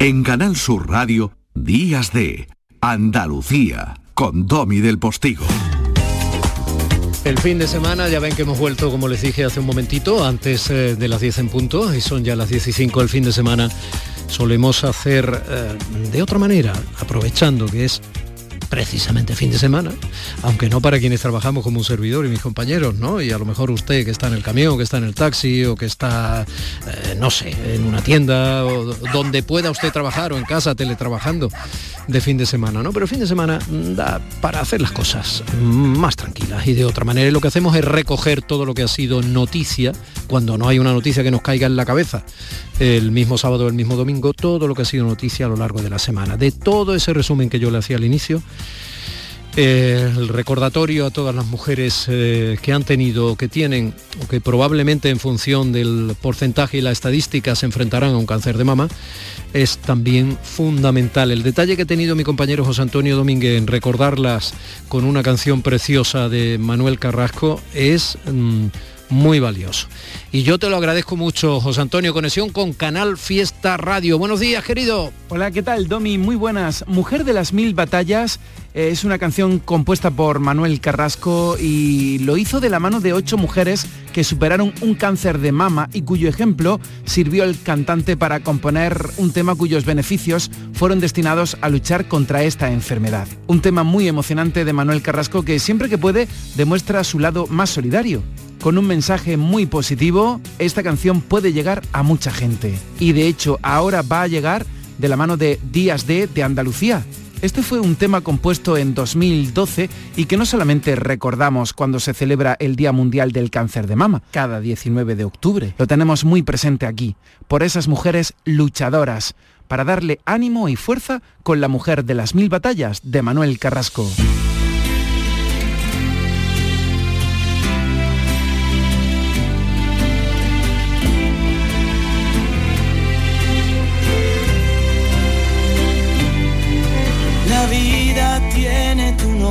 En Canal Sur Radio, Días de Andalucía, con Domi del Postigo. El fin de semana, ya ven que hemos vuelto, como les dije hace un momentito, antes eh, de las 10 en punto, y son ya las 15 el fin de semana, solemos hacer eh, de otra manera, aprovechando que es precisamente fin de semana, aunque no para quienes trabajamos como un servidor y mis compañeros, ¿no? Y a lo mejor usted que está en el camión, que está en el taxi o que está, eh, no sé, en una tienda o donde pueda usted trabajar o en casa teletrabajando de fin de semana, ¿no? Pero fin de semana da para hacer las cosas más tranquilas y de otra manera. lo que hacemos es recoger todo lo que ha sido noticia, cuando no hay una noticia que nos caiga en la cabeza, el mismo sábado el mismo domingo, todo lo que ha sido noticia a lo largo de la semana. De todo ese resumen que yo le hacía al inicio, el recordatorio a todas las mujeres eh, que han tenido, que tienen, o que probablemente en función del porcentaje y la estadística se enfrentarán a un cáncer de mama, es también fundamental. El detalle que ha tenido mi compañero José Antonio Domínguez en recordarlas con una canción preciosa de Manuel Carrasco es... Mm, muy valioso. Y yo te lo agradezco mucho, José Antonio, conexión con Canal Fiesta Radio. Buenos días, querido. Hola, ¿qué tal, Domi? Muy buenas. Mujer de las Mil Batallas eh, es una canción compuesta por Manuel Carrasco y lo hizo de la mano de ocho mujeres que superaron un cáncer de mama y cuyo ejemplo sirvió el cantante para componer un tema cuyos beneficios fueron destinados a luchar contra esta enfermedad. Un tema muy emocionante de Manuel Carrasco que siempre que puede demuestra su lado más solidario con un mensaje muy positivo, esta canción puede llegar a mucha gente. Y de hecho, ahora va a llegar de la mano de Días de, de Andalucía. Este fue un tema compuesto en 2012 y que no solamente recordamos cuando se celebra el Día Mundial del Cáncer de Mama, cada 19 de octubre. Lo tenemos muy presente aquí, por esas mujeres luchadoras, para darle ánimo y fuerza con la mujer de las mil batallas de Manuel Carrasco.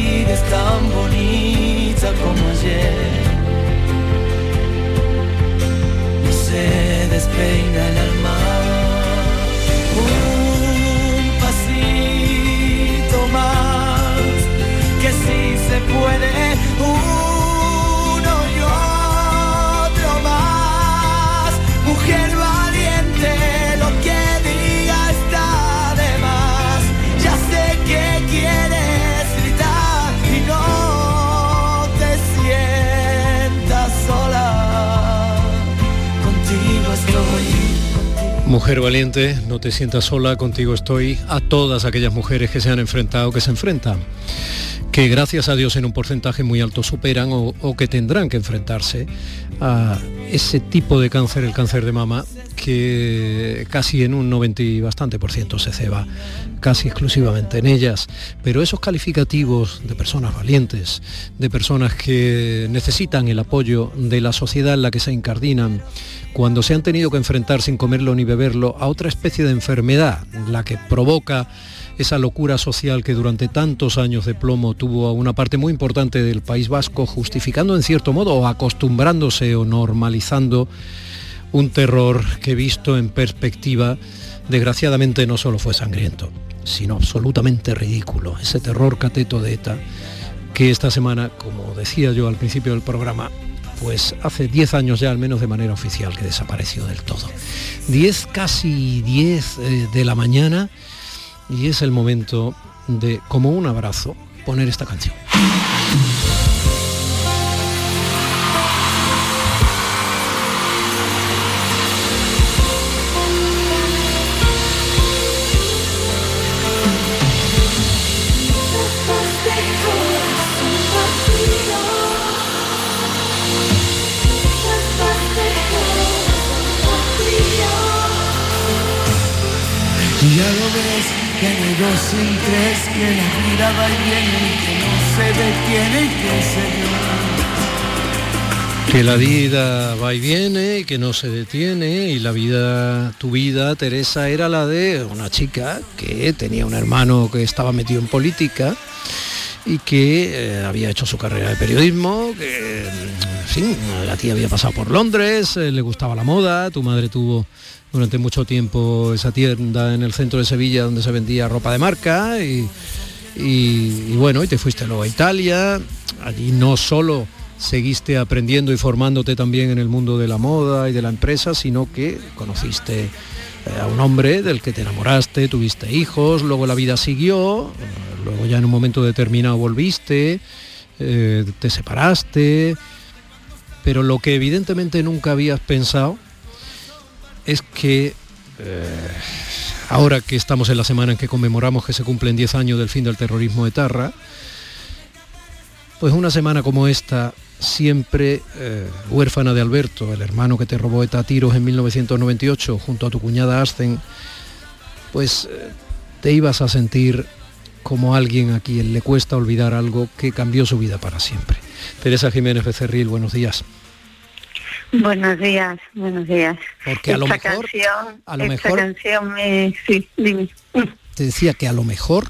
Sigues tan bonita como ayer se despeina el alma. Un pasito más, que si se puede. Mujer valiente, no te sientas sola, contigo estoy, a todas aquellas mujeres que se han enfrentado, que se enfrentan, que gracias a Dios en un porcentaje muy alto superan o, que tendrán que enfrentarse a ese tipo de cáncer, el cáncer de mama, que casi en un 90 y bastante por ciento se ceba casi exclusivamente en ellas. Pero esos calificativos de personas valientes, de personas que necesitan el apoyo de la sociedad en la que se incardinan, cuando se han tenido que enfrentar sin comerlo ni beberlo a otra especie de enfermedad, la que provoca esa locura social que durante tantos años de plomo tuvo a una parte muy importante del País Vasco, justificando en cierto modo o acostumbrándose o normalizando un terror que visto en perspectiva, desgraciadamente no solo fue sangriento, sino absolutamente ridículo. Ese terror cateto de ETA que esta semana, como decía yo al principio del programa, pues hace 10 años ya al menos de manera oficial que desapareció del todo. 10, casi 10 eh, de la mañana y es el momento de, como un abrazo, poner esta canción. Que dos que la vida va y viene, que no se detiene que se Que la vida va y viene que no se detiene y la vida, tu vida, Teresa, era la de una chica que tenía un hermano que estaba metido en política y que eh, había hecho su carrera de periodismo, que, la tía había pasado por Londres, eh, le gustaba la moda, tu madre tuvo durante mucho tiempo esa tienda en el centro de Sevilla donde se vendía ropa de marca y, bueno, y te fuiste luego a Italia, allí no solo seguiste aprendiendo y formándote también en el mundo de la moda y de la empresa, sino que conociste eh, a un hombre del que te enamoraste, tuviste hijos, luego la vida siguió, luego ya en un momento determinado volviste, eh, te separaste, pero lo que evidentemente nunca habías pensado es que eh, ahora que estamos en la semana en que conmemoramos que se cumplen 10 años del fin del terrorismo de Tarra, pues una semana como esta, siempre eh, huérfana de Alberto, el hermano que te robó ETA tiros en 1998 junto a tu cuñada Ascen, pues te ibas a sentir como alguien a quien le cuesta olvidar algo que cambió su vida para siempre. Teresa Jiménez Becerril, buenos días. Buenos días, buenos días. Porque a lo mejor, canción, a lo mejor, canción me, sí, dime. Te decía que a lo mejor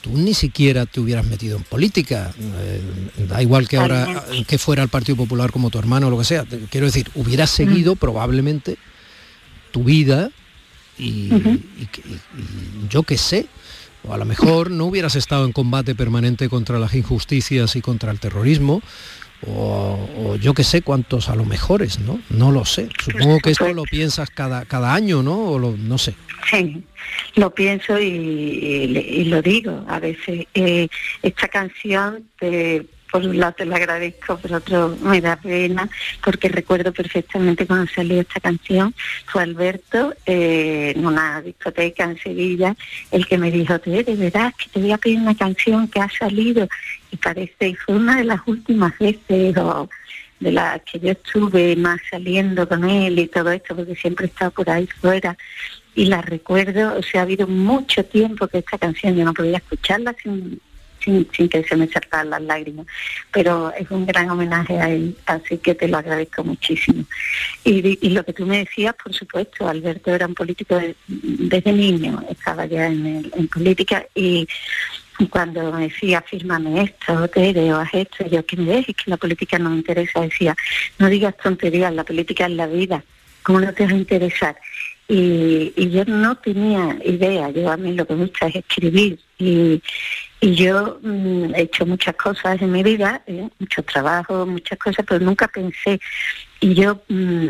tú ni siquiera te hubieras metido en política. Eh, da igual que ahora que fuera el Partido Popular como tu hermano o lo que sea. Quiero decir, hubieras seguido probablemente tu vida y yo qué sé, o a lo mejor no hubieras estado en combate permanente contra las injusticias y contra el terrorismo, o, yo que sé cuántos a lo mejores, ¿no? No lo sé. Supongo que esto lo piensas cada, cada año, ¿no? O lo, no sé. Sí, lo pienso y, lo digo. A veces eh, esta canción te por un lado te lo agradezco, por otro me da pena, porque recuerdo perfectamente cuando salió esta canción, fue Alberto eh, en una discoteca en Sevilla, el que me dijo, de verdad que te voy a pedir una canción que ha salido, y parece, y fue una de las últimas veces, de las que yo estuve más saliendo con él y todo esto, porque siempre he estado por ahí fuera, y la recuerdo, o sea, ha habido mucho tiempo que esta canción yo no podía escucharla sin sin, que se me salgan las lágrimas. Pero es un gran homenaje a él, así que te lo agradezco muchísimo. Y, lo que tú me decías, por supuesto, Alberto era un político desde niño, estaba ya en, política y cuando me decía, fírmame esto, te o haz esto, yo que me dejes, que la política no me interesa, decía, no digas tonterías, la política es la vida, ¿cómo no te va a interesar? Y, y, yo no tenía idea, yo a mí lo que me gusta es escribir y, y yo mm, he hecho muchas cosas en mi vida, ¿eh? mucho trabajo, muchas cosas, pero nunca pensé. Y yo mm,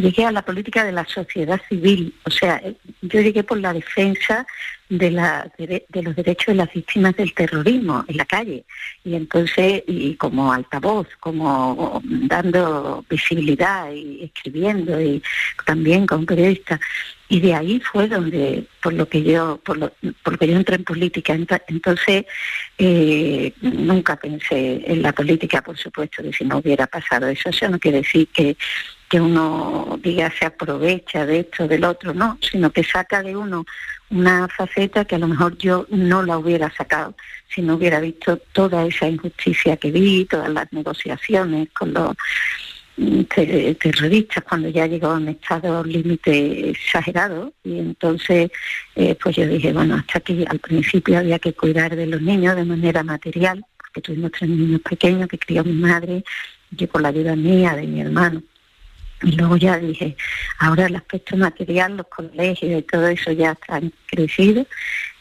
llegué a la política de la sociedad civil, o sea, yo llegué por la defensa de, la, de, los derechos de las víctimas del terrorismo en la calle. Y entonces, y como altavoz, como dando visibilidad y escribiendo y también como periodista. Y de ahí fue donde, por lo que yo, por lo, por que yo entré en política. Entonces, eh, nunca pensé en la política, por supuesto, que si no hubiera pasado eso, eso no quiere decir que que uno diga se aprovecha de esto, del otro, no, sino que saca de uno una faceta que a lo mejor yo no la hubiera sacado si no hubiera visto toda esa injusticia que vi, todas las negociaciones con los mm, terroristas cuando ya llegó a un estado límite exagerado. Y entonces eh, pues yo dije bueno hasta aquí al principio había que cuidar de los niños de manera material porque tuvimos tres niños pequeños que crió mi madre yo con la ayuda mía de mi hermano y luego ya dije, ahora el aspecto material, los colegios y todo eso ya están crecido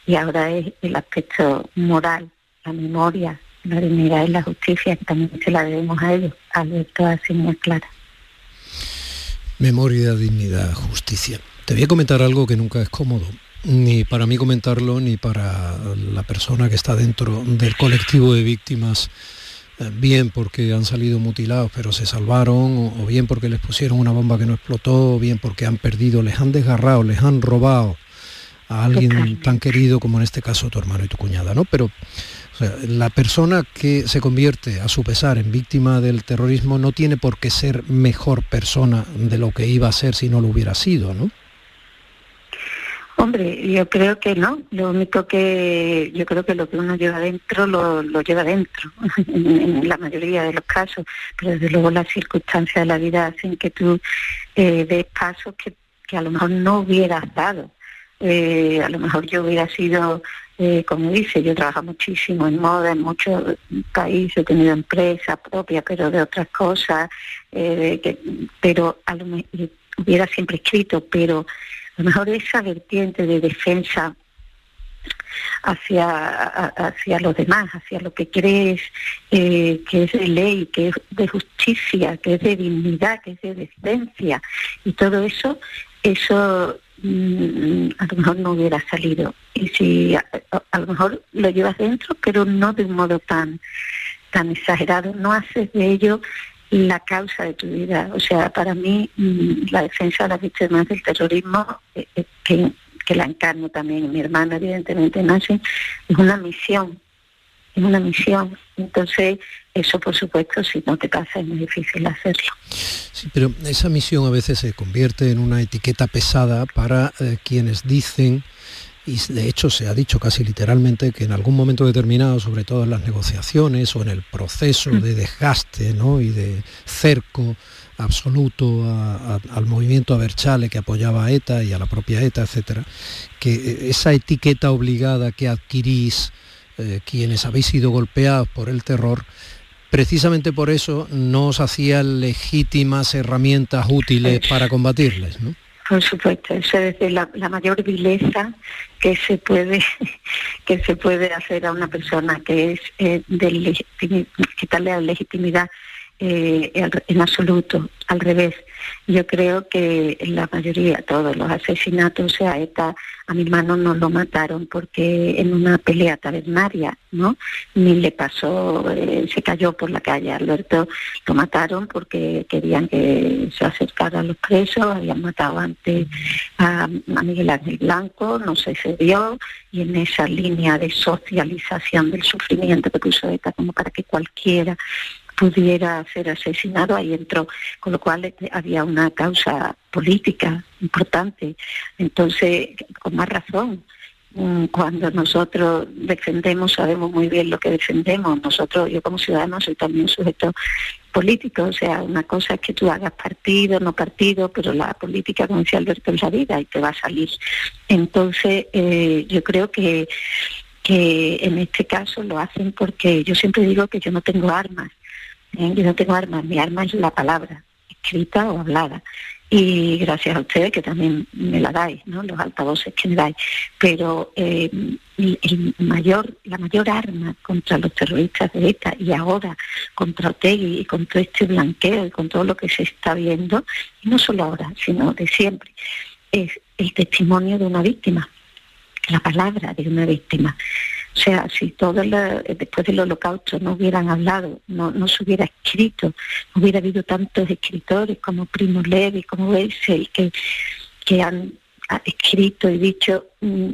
y ahora es el aspecto moral, la memoria, la dignidad y la justicia también se la debemos a ellos, a todas así muy clara. Memoria, dignidad, justicia. Te voy a comentar algo que nunca es cómodo, ni para mí comentarlo, ni para la persona que está dentro del colectivo de víctimas bien porque han salido mutilados pero se salvaron, o, bien porque les pusieron una bomba que no explotó, o bien porque han perdido, les han desgarrado, les han robado a alguien tan querido como en este caso tu hermano y tu cuñada, ¿no? Pero la persona que se convierte a su pesar en víctima del terrorismo no tiene por qué ser mejor persona de lo que iba a ser si no lo hubiera sido, ¿no? Hombre, yo creo que no. Lo único que yo creo que lo que uno lleva dentro lo, lleva dentro, en, la mayoría de los casos. Pero desde luego las circunstancias de la vida hacen que tú eh, des pasos que, a lo mejor no hubieras dado. Eh, a lo mejor yo hubiera sido, eh, como dice, yo trabajo muchísimo en moda, en muchos países, he tenido empresa propia, pero de otras cosas, que, pero a lo hubiera siempre escrito, pero a lo mejor esa vertiente de defensa hacia, hacia los demás, hacia lo que crees eh, que es de ley, que es de justicia, que es de dignidad, que es de decencia, y todo eso, eso mm, a lo mejor no hubiera salido. Y si a, a, lo mejor lo llevas dentro, pero no de un modo tan, tan exagerado, no haces de ello la causa de tu vida. O sea, para mí mm, la defensa de las víctimas del terrorismo, eh, eh, que, la encarno también, mi hermana evidentemente nace, es una misión, es una misión. Entonces, eso por supuesto, si no te pasa, es muy difícil hacerlo. Sí, pero esa misión a veces se convierte en una etiqueta pesada para eh, quienes dicen y de hecho se ha dicho casi literalmente que en algún momento determinado, sobre todo en las negociaciones o en el proceso de desgaste y de cerco absoluto al movimiento Aberchale que apoyaba a ETA y a la propia ETA, etcétera, que esa etiqueta obligada que adquirís eh, quienes habéis sido golpeados por el terror, precisamente por eso no os hacía legítimas herramientas útiles para combatirles, ¿no? Por supuesto, eso es la, mayor vileza que se puede que se puede hacer a una persona, que es eh, de quitarle la legitimidad eh, en absoluto, al revés. Yo creo que la mayoría, todos los asesinatos, o sea, ETA, a mi hermano no lo mataron porque en una pelea tabernaria, ¿no? Ni le pasó, eh, se cayó por la calle. Alberto lo mataron porque querían que se acercara a los presos, habían matado antes a, Miguel Ángel Blanco, no se cedió, y en esa línea de socialización del sufrimiento que puso ETA como para que cualquiera pudiera ser asesinado, ahí entró, con lo cual este, había una causa política importante. Entonces, con más razón, mm, cuando nosotros defendemos, sabemos muy bien lo que defendemos. Nosotros, yo como ciudadano, soy también sujeto político, o sea, una cosa es que tú hagas partido, no partido, pero la política, como decía Alberto, la vida y te va a salir. Entonces, eh, yo creo que, que en este caso lo hacen porque yo siempre digo que yo no tengo armas, ¿eh? Yo no tengo armas, mi arma es la palabra, escrita o hablada. Y gracias a ustedes que también me la dais, ¿no? los altavoces que me dais. Pero eh, el mayor, la mayor arma contra los terroristas de ETA y ahora contra Otegui y contra este blanqueo y con todo lo que se está viendo, y no solo ahora, sino de siempre, es el testimonio de una víctima, la palabra de una víctima. O sea, si todo después del holocausto no hubieran hablado, no, no se hubiera escrito, no hubiera habido tantos escritores como Primo Levi, como Weissel, que, que han escrito y dicho, mm,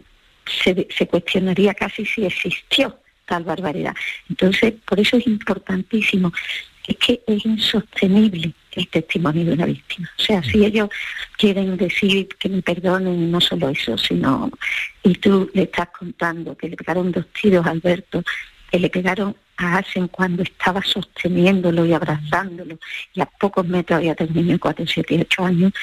se, se cuestionaría casi si existió tal barbaridad. Entonces, por eso es importantísimo es que es insostenible el testimonio de una víctima. O sea, si ellos quieren decir que me perdonen, no solo eso, sino, y tú le estás contando que le pegaron dos tiros a Alberto, que le pegaron a Asen cuando estaba sosteniéndolo y abrazándolo, y a pocos metros había tenido 4, 7 y 8 años,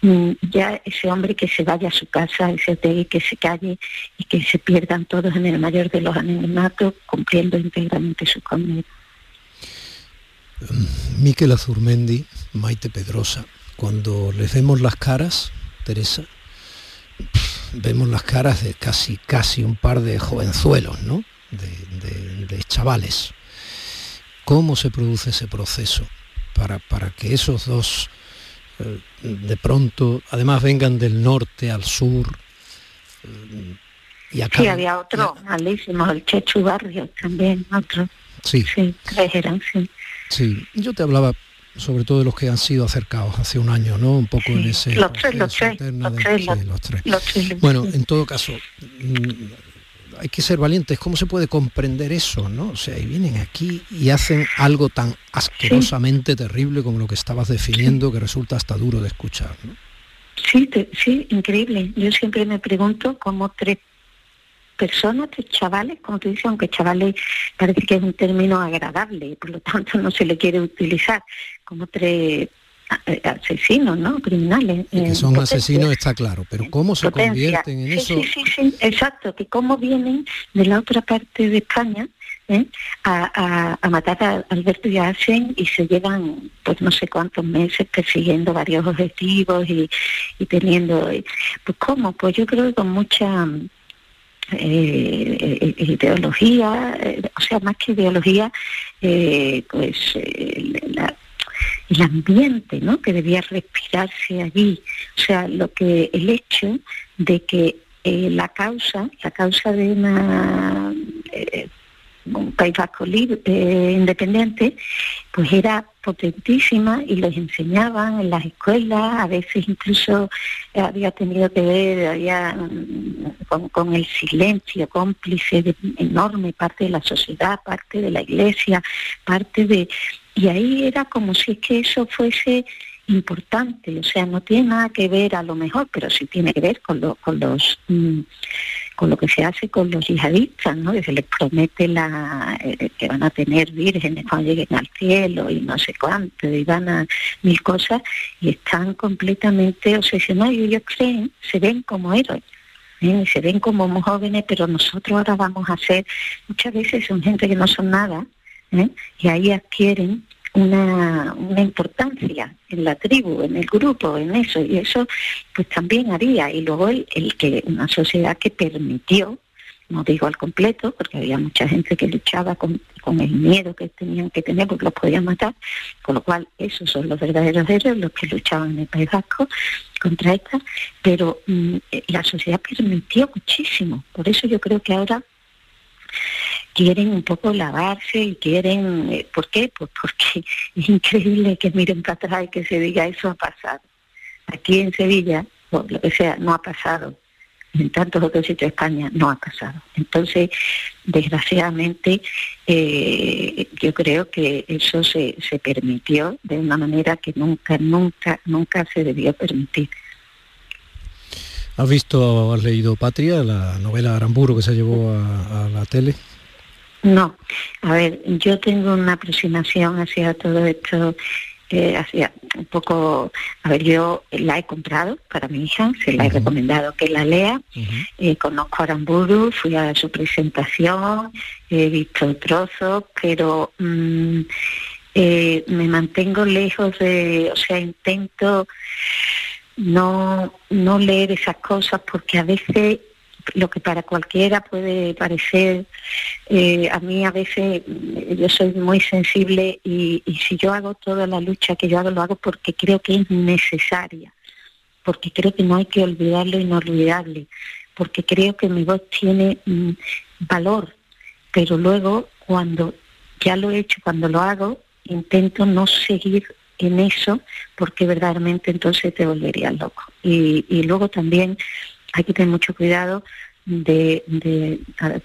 mm, ya ese hombre que se vaya a su casa, ese hotel, que se calle y que se pierdan todos en el mayor de los anonimatos, cumpliendo íntegramente su condena. Miquel Azurmendi, Maite Pedrosa, cuando les vemos las caras, Teresa, vemos las caras de casi, casi un par de jovenzuelos, ¿no? De, chavales. ¿Cómo se produce ese proceso para, para que esos dos eh, de pronto, además vengan del norte al sur? Eh, y acá, sí, había otro malísimo, el Chechu Barrio también, otro. Sí. Sí, tres eran, sí. Sí, yo te hablaba sobre todo de los que han sido acercados hace un año, ¿no? Un poco en ese... Los tres, los tres, los, tres. Bueno, en todo caso, mm, hay que ser valientes. ¿Cómo se puede comprender eso, no? O sea, y vienen aquí y hacen algo tan asquerosamente terrible como lo que estabas definiendo, que resulta hasta duro de escuchar, ¿no? Sí, sí, increíble. Yo siempre me pregunto cómo tres personas, tres chavales, como tú dices, aunque chavales parece que es un término agradable y por lo tanto no se le quiere utilizar, como tres eh, asesinos, ¿no? Criminales. que son asesinos está claro, pero ¿cómo se convierten en eso? Sí, sí, sí, exacto, que cómo vienen de la otra parte de España ¿eh? a, matar a Alberto y a y se llevan pues no sé cuántos meses persiguiendo varios objetivos y, y teniendo eh, pues cómo pues yo creo que con mucha eh, ideología o sea más que ideología pues la, el ambiente ¿no? que debía respirarse allí. O sea, lo que el hecho de que eh, la causa, la causa de una eh, un País Vasco libre, eh, independiente, pues era potentísima y los enseñaban en las escuelas, a veces incluso había tenido que ver mm, con, con, el silencio cómplice de enorme parte de la sociedad, parte de la iglesia, parte de, y ahí era como si es que eso fuese importante, o sea, no tiene nada que ver a lo mejor, pero sí tiene que ver con, con los mm, con lo que se hace con los yihadistas, ¿no? Que se les promete la, eh, que van a tener vírgenes cuando lleguen al cielo y no sé cuánto, y van a mil cosas, y están completamente obsesionados y ellos creen, se ven como héroes. ¿eh? se ven como jóvenes, pero nosotros ahora vamos a ser, muchas veces son gente que no son nada, ¿eh? y ahí adquieren una, importancia en la tribu, en el grupo, en eso, y eso pues también haría. Y luego el, el que una sociedad que permitió, no digo al completo, porque había mucha gente que luchaba con, con, el miedo que tenían que tener porque los podían matar, con lo cual esos son los verdaderos héroes, los que luchaban en el País Vasco contra esta, pero mm, la sociedad permitió muchísimo, por eso yo creo que ahora quieren un poco lavarse y quieren, eh, ¿por qué? Pues porque es increíble que miren para atrás y que se diga eso ha pasado. Aquí en Sevilla, o lo que sea, no ha pasado. En tantos otros sitios de España no ha pasado. Entonces, desgraciadamente, eh, yo creo que eso se, se permitió de una manera que nunca, nunca, nunca se debió permitir. ¿Has visto, has leído Patria, la novela Aramburu que se llevó a la tele? No, a ver, yo tengo una aproximación hacia todo esto, eh, hacia un poco, a ver, yo la he comprado para mi hija, se la he recomendado que la lea, eh, conozco a Aramburu, fui a su presentación, he visto trozos, pero mm, eh, me mantengo lejos de, o sea, intento no, no leer esas cosas porque a veces lo que para cualquiera puede parecer, eh, a mí a veces yo soy muy sensible y, si yo hago toda la lucha que yo hago, lo hago porque creo que es necesaria, porque creo que no hay que olvidarlo inolvidable, porque creo que mi voz tiene mm, valor, pero luego cuando ya lo he hecho, cuando lo hago, intento no seguir en eso porque verdaderamente entonces te volverías loco. Y, y luego también hay que tener mucho cuidado de, de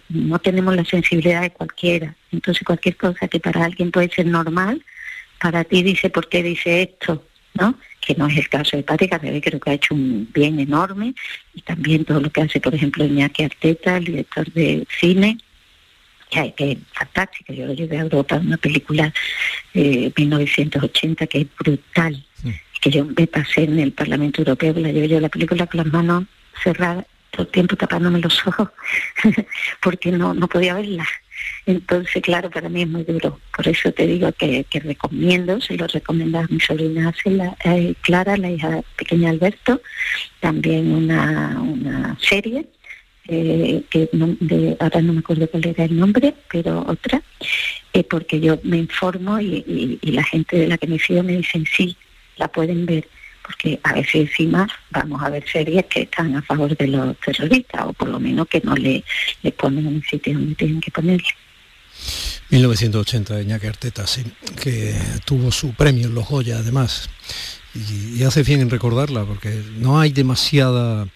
no tenemos la sensibilidad de cualquiera. Entonces cualquier cosa que para alguien puede ser normal, para ti dice por qué dice esto, ¿no? Que no es el caso de Pati creo que ha hecho un bien enorme y también todo lo que hace, por ejemplo, Iñaki Arteta, el director de cine, que es fantástica. Yo lo llevé a Europa, una película de eh, 1980 que es brutal, que yo me pasé en el Parlamento Europeo, la llevé yo la película con las manos cerradas todo el tiempo tapándome los ojos porque no, no podía verla. Entonces, claro, para mí es muy duro. Por eso te digo que, recomiendo, se lo recomiendo a mi sobrina eh, Clara, la hija pequeña Alberto, también una, una serie, eh, que de, ahora no me acuerdo cuál era el nombre, pero otra, eh, porque yo me informo y, y, la gente de la que me fío me dicen sí, la pueden ver porque a veces encima vamos a ver series que están a favor de los terroristas o por lo menos que no le, ponen en el sitio donde tienen que ponerle. 1980 de Arteta, sí, que tuvo su premio en los Goya además. Y, hace bien en recordarla porque no hay demasiada...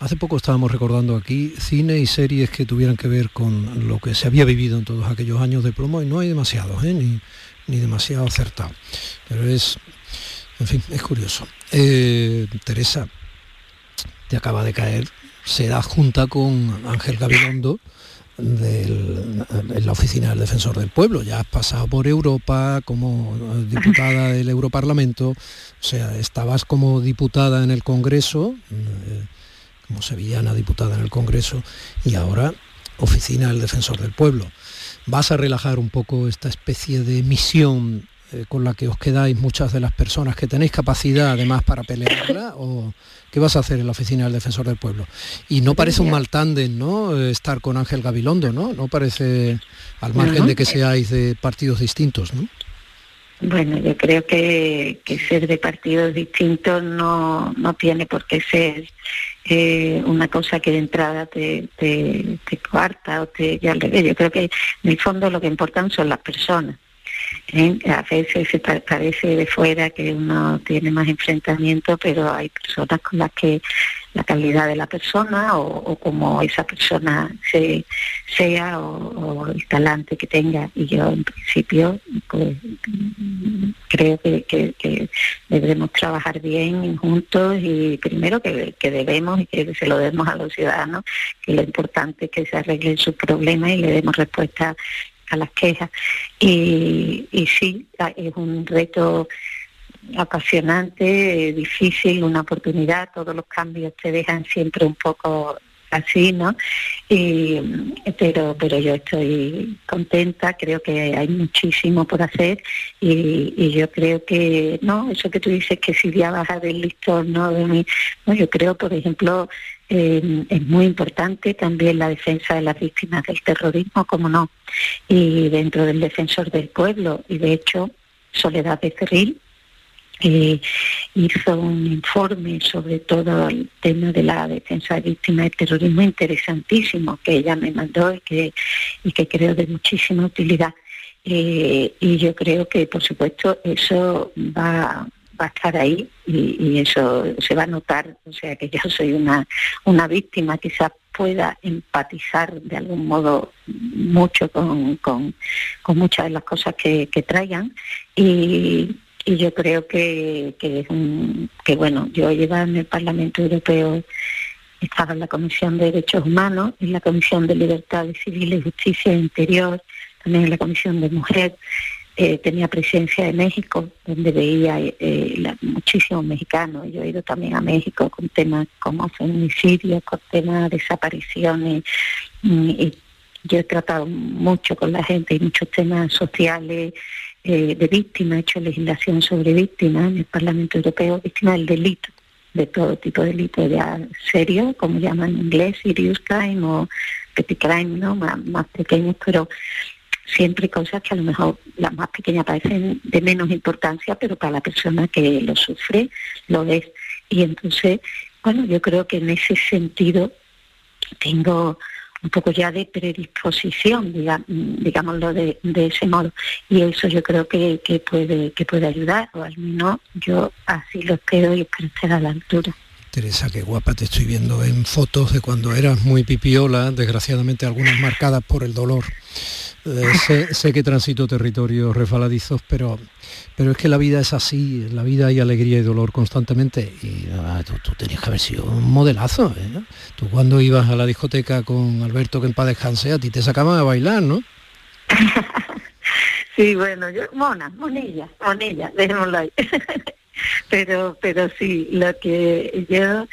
Hace poco estábamos recordando aquí cine y series que tuvieran que ver con lo que se había vivido en todos aquellos años de promo y no hay demasiados, ¿eh? ni, ni demasiado acertado. Pero es en fin, es curioso. Eh, Teresa, te acaba de caer, se da junta con Ángel Gabilondo en la oficina del defensor del pueblo. Ya has pasado por Europa como diputada del Europarlamento, o sea, estabas como diputada en el Congreso, eh, como sevillana diputada en el Congreso, y ahora oficina del defensor del pueblo. ¿Vas a relajar un poco esta especie de misión eh, con la que os quedáis muchas de las personas que tenéis capacidad además para pelearla o qué vas a hacer en la oficina del defensor del pueblo y no parece un mal tándem no eh, estar con Ángel Gabilondo no no parece al margen de que seáis de partidos distintos no bueno, yo creo que, ser de partidos distintos no, no tiene por qué ser eh, una cosa que de entrada te, te, te cuarta o te ya al revés. Yo creo que en el fondo lo que importan son las personas. ¿Eh? A veces se parece de fuera que uno tiene más enfrentamiento, pero hay personas con las que la calidad de la persona o, como esa persona se, sea o, el talante que tenga. Y yo en principio pues, creo que, debemos trabajar bien juntos y primero que, debemos y que se lo demos a los ciudadanos, que lo importante es que se arreglen sus problemas y le demos respuesta a las quejas. Y, y sí, es un reto apasionante, difícil, una oportunidad, todos los cambios te dejan siempre un poco así, ¿no? Y, pero, pero yo estoy contenta, creo que hay muchísimo por hacer y, yo creo que, no, eso que tú dices que si voy a bajar del listón, ¿no? De mí, no, yo creo, por ejemplo, es muy importante también la defensa de las víctimas del terrorismo, como no, y dentro del defensor del pueblo, y de hecho, Soledad de Cerril, eh, hizo un informe sobre todo el tema de la defensa de víctimas de terrorismo interesantísimo que ella me mandó y que, y que creo de muchísima utilidad. Eh, y yo creo que, por supuesto, eso va, va a estar ahí y, eso se va a notar. O sea, que yo soy una, una víctima, quizás pueda empatizar de algún modo mucho con, con, muchas de las cosas que, que traigan. Y, y yo creo que, que, que bueno, yo llevaba en el Parlamento Europeo, estaba en la Comisión de Derechos Humanos, en la Comisión de Libertades Civiles, Justicia e Interior, también en la Comisión de Mujer, eh, tenía presencia de México, donde veía eh, muchísimos mexicanos. Yo he ido también a México con temas como feminicidio, con temas de desapariciones. Mm, y yo he tratado mucho con la gente y muchos temas sociales, eh, de víctimas, he hecho legislación sobre víctimas en el Parlamento Europeo, víctimas del delito, de todo tipo de delito, ya serio, como llaman en inglés, serious crime o petty crime, ¿no? más, pequeños, pero siempre cosas que a lo mejor las más pequeñas parecen de menos importancia, pero para la persona que lo sufre lo es. Y entonces, bueno, yo creo que en ese sentido tengo un poco ya de predisposición, digámoslo de, ese modo. Y eso yo creo que, puede, que puede ayudar, o al menos yo así lo espero y espero estar a la altura. Teresa, qué guapa te estoy viendo en fotos de cuando eras muy pipiola, desgraciadamente algunas marcadas por el dolor. Eh, sé, que transito territorios refaladizos, pero, pero es que la vida es así, la vida hay alegría y dolor constantemente. Y ah, tú, tenías que haber sido un modelazo. ¿eh? Tú cuando ibas a la discoteca con Alberto que en paz descanse, a ti te sacaban a bailar, ¿no? sí, bueno, yo, mona, monilla, monilla, dejémoslo ahí. pero, pero sí, lo que yo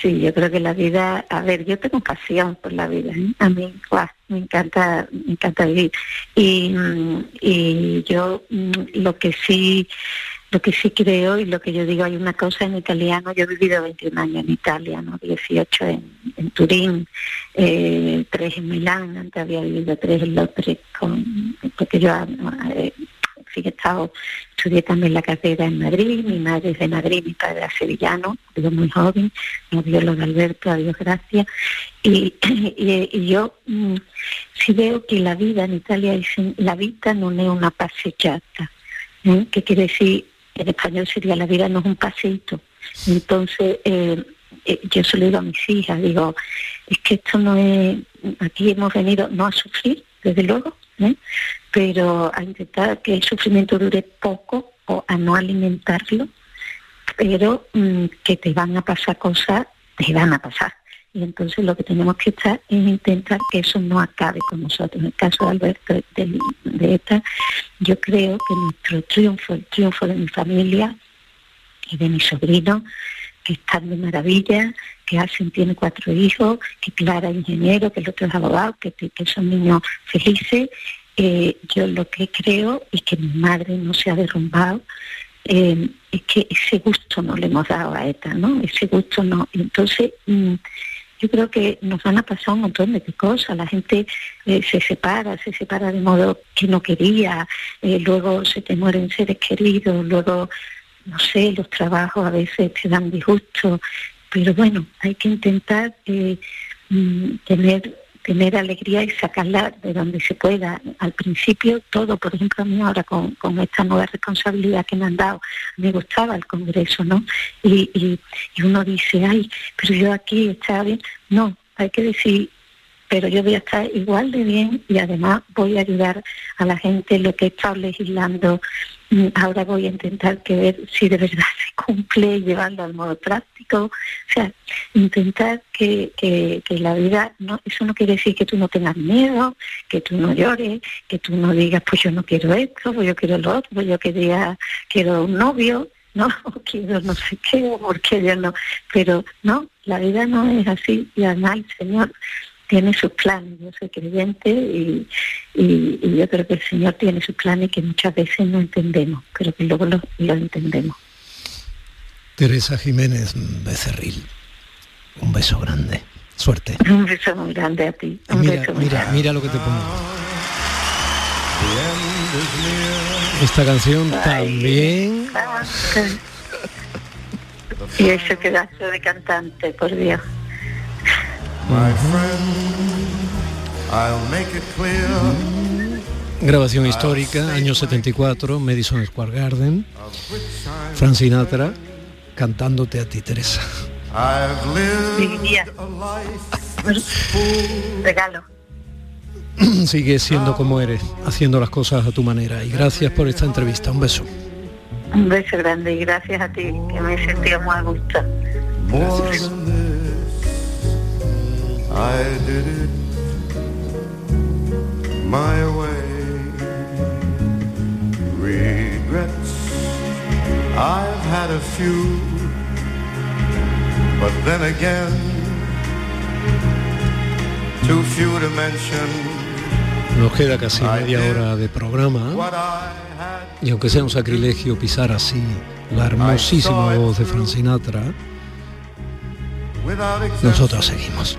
Sí, yo creo que la vida, a ver, yo tengo pasión por la vida, ¿eh? a mí me encanta, me encanta vivir. Y, y yo mm, lo que sí, lo que sí creo y lo que yo digo, hay una cosa en italiano, yo he vivido 21 años en Italia, ¿no? 18 en, Turín, eh, 3 en Milán, antes había vivido 3 en Londres, con, porque yo eh, he estado, estudié también la carrera en Madrid, mi madre es de Madrid, mi padre es sevillano, yo muy joven, me vio lo de Alberto, a Dios gracias, y, y, yo mm, sí veo que la vida en Italia dicen, la vida no es una pasechata, ¿eh? que quiere decir, en español sería la vida no es un paseito, entonces... Eh, eh, yo se lo digo a mis hijas, digo, es que esto no es, aquí hemos venido no a sufrir, desde luego, ¿eh? Pero a intentar que el sufrimiento dure poco o a no alimentarlo, pero mm, que te van a pasar cosas te van a pasar. Y entonces lo que tenemos que estar es intentar que eso no acabe con nosotros. En el caso de Alberto de, de esta, yo creo que nuestro triunfo, el triunfo de mi familia y de mi sobrino, que están de maravilla, que Alcen tiene cuatro hijos, que Clara es ingeniero, que el otro es abogado, que, que son niños felices. Eh, yo lo que creo es que mi madre no se ha derrumbado, eh, es que ese gusto no le hemos dado a ETA, ¿no? Ese gusto no. Entonces, mm, yo creo que nos van a pasar un montón de cosas. La gente eh, se separa, se separa de modo que no quería, luego se te mueren seres queridos, luego no sé, los trabajos a veces te dan disgusto, pero bueno, hay que intentar eh, mm, tener tener alegría y sacarla de donde se pueda. Al principio todo, por ejemplo a mí ahora con, esta nueva responsabilidad que me han dado, me gustaba el Congreso, ¿no? Y, y, y uno dice, ay, pero yo aquí estaba bien. No, hay que decir, pero yo voy a estar igual de bien y además voy a ayudar a la gente lo que he estado legislando Mm, ahora voy a intentar que ver si de verdad se cumple y llevarlo al modo práctico. O sea, intentar que, que, la vida, no, eso no quiere decir que tú no tengas miedo, que tú no llores, que tú no digas, pues yo no quiero esto, pues yo quiero lo otro, pues yo quería, quiero un novio, ¿no? O quiero no sé qué, porque yo no. Pero no, la vida no es así y además el Señor tiene sus planes. Yo soy creyente y, yo creo que el Señor tiene sus planes que muchas veces no entendemos, pero que luego lo, entendemos. Teresa Jiménez Becerril, un beso grande. Suerte. Un beso muy grande a ti. mira, mira, mira lo que te pongo. Esta canción también. Y ese pedazo de cantante, por Dios. Grabación histórica, año 74, Madison Square Garden. Frank Sinatra cantándote a ti, Teresa. Regalo. Sigue siendo como eres, haciendo las cosas a tu manera. Y gracias por esta entrevista. Un beso. Un beso grande y gracias a ti, que me he sentido muy a gusto. Gracias. I did it my way. Regrets, I've had a few, but then again, too few to mention. Nos queda casi media hora de programa y aunque sea un sacrilegio pisar así la hermosísima voz de Frank Sinatra, nosotros seguimos.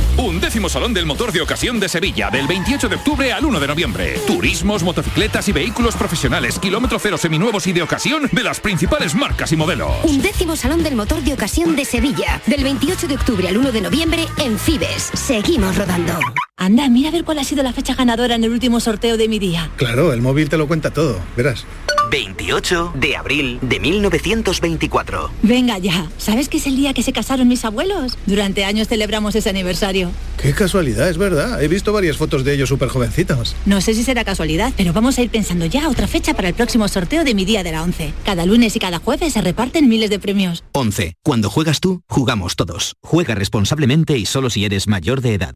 Un décimo Salón del Motor de Ocasión de Sevilla, del 28 de octubre al 1 de noviembre. Turismos, motocicletas y vehículos profesionales, kilómetro cero seminuevos y de ocasión de las principales marcas y modelos. Un décimo Salón del Motor de Ocasión de Sevilla, del 28 de octubre al 1 de noviembre en Fibes. Seguimos rodando. Anda, mira a ver cuál ha sido la fecha ganadora en el último sorteo de mi día. Claro, el móvil te lo cuenta todo, verás. 28 de abril de 1924. Venga ya, ¿sabes que es el día que se casaron mis abuelos? Durante años celebramos ese aniversario. Qué casualidad, es verdad. He visto varias fotos de ellos súper jovencitos. No sé si será casualidad, pero vamos a ir pensando ya otra fecha para el próximo sorteo de mi día de la 11. Cada lunes y cada jueves se reparten miles de premios. 11. Cuando juegas tú, jugamos todos. Juega responsablemente y solo si eres mayor de edad.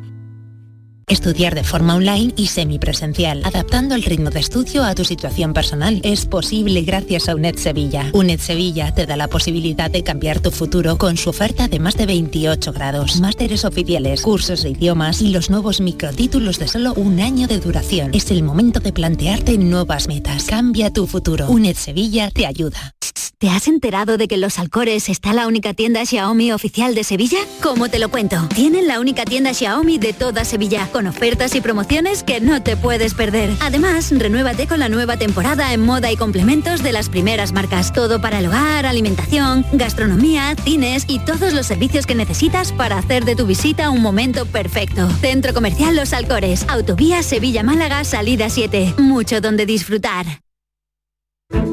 Estudiar de forma online y semipresencial, adaptando el ritmo de estudio a tu situación personal. Es posible gracias a UNED Sevilla. UNED Sevilla te da la posibilidad de cambiar tu futuro con su oferta de más de 28 grados, másteres oficiales, cursos de idiomas y los nuevos microtítulos de solo un año de duración. Es el momento de plantearte nuevas metas. Cambia tu futuro. UNED Sevilla te ayuda. ¿Te has enterado de que en Los Alcores está la única tienda Xiaomi oficial de Sevilla? ¿Cómo te lo cuento? Tienen la única tienda Xiaomi de toda Sevilla, ofertas y promociones que no te puedes perder. Además, renuévate con la nueva temporada en moda y complementos de las primeras marcas. Todo para el hogar, alimentación, gastronomía, cines y todos los servicios que necesitas para hacer de tu visita un momento perfecto. Centro Comercial Los Alcores, Autovía Sevilla-Málaga, salida 7. Mucho donde disfrutar.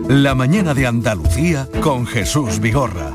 La mañana de Andalucía con Jesús Vigorra.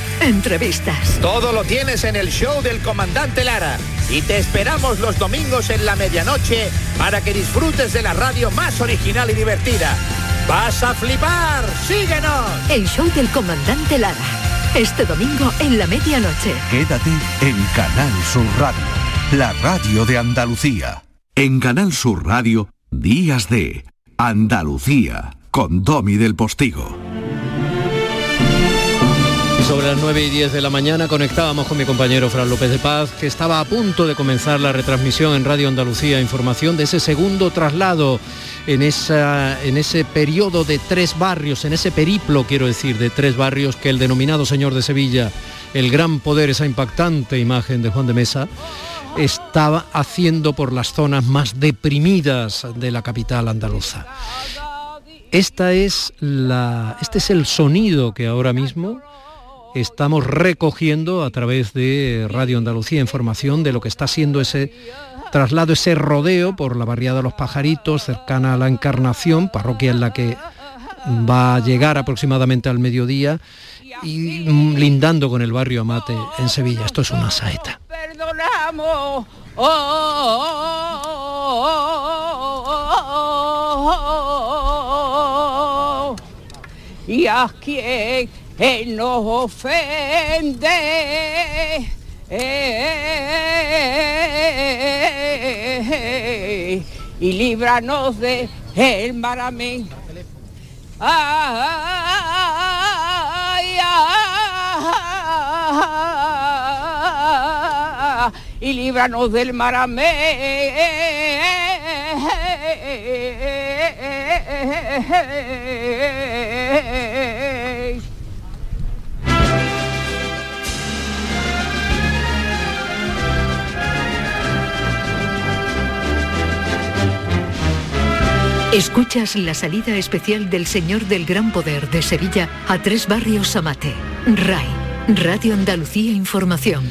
entrevistas. Todo lo tienes en el show del comandante Lara. Y te esperamos los domingos en la medianoche para que disfrutes de la radio más original y divertida. ¡Vas a flipar! ¡Síguenos! El show del comandante Lara. Este domingo en la medianoche. Quédate en Canal Sur Radio. La radio de Andalucía. En Canal Sur Radio, Días de Andalucía. Con Domi del Postigo. Sobre las 9 y 10 de la mañana conectábamos con mi compañero Fran López de Paz, que estaba a punto de comenzar la retransmisión en Radio Andalucía, información de ese segundo traslado en, esa, en ese periodo de tres barrios, en ese periplo, quiero decir, de tres barrios que el denominado Señor de Sevilla, el gran poder, esa impactante imagen de Juan de Mesa, estaba haciendo por las zonas más deprimidas de la capital andaluza. Esta es la, este es el sonido que ahora mismo estamos recogiendo a través de Radio Andalucía información de lo que está siendo ese traslado, ese rodeo por la barriada de los pajaritos, cercana a la Encarnación, parroquia en la que va a llegar aproximadamente al mediodía y lindando con el barrio Amate en Sevilla. Esto es una saeta. Y a él nos ofende. y líbranos de el ay, y líbranos del mar amén. Escuchas la salida especial del Señor del Gran Poder de Sevilla a tres barrios Amate. RAI, Radio Andalucía Información.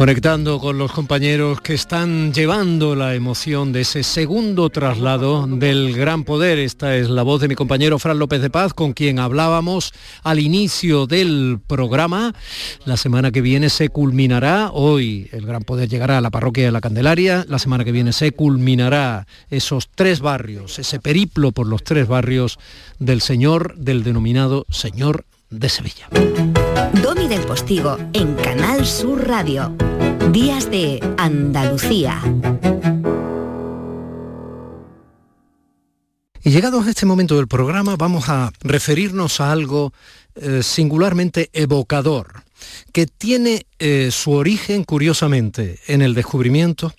Conectando con los compañeros que están llevando la emoción de ese segundo traslado del gran poder. Esta es la voz de mi compañero Fran López de Paz, con quien hablábamos al inicio del programa. La semana que viene se culminará, hoy el gran poder llegará a la parroquia de la Candelaria, la semana que viene se culminará esos tres barrios, ese periplo por los tres barrios del Señor, del denominado Señor de Sevilla. Domi del Postigo en Canal Sur Radio. Días de Andalucía. Y llegados a este momento del programa vamos a referirnos a algo eh, singularmente evocador, que tiene eh, su origen, curiosamente, en el descubrimiento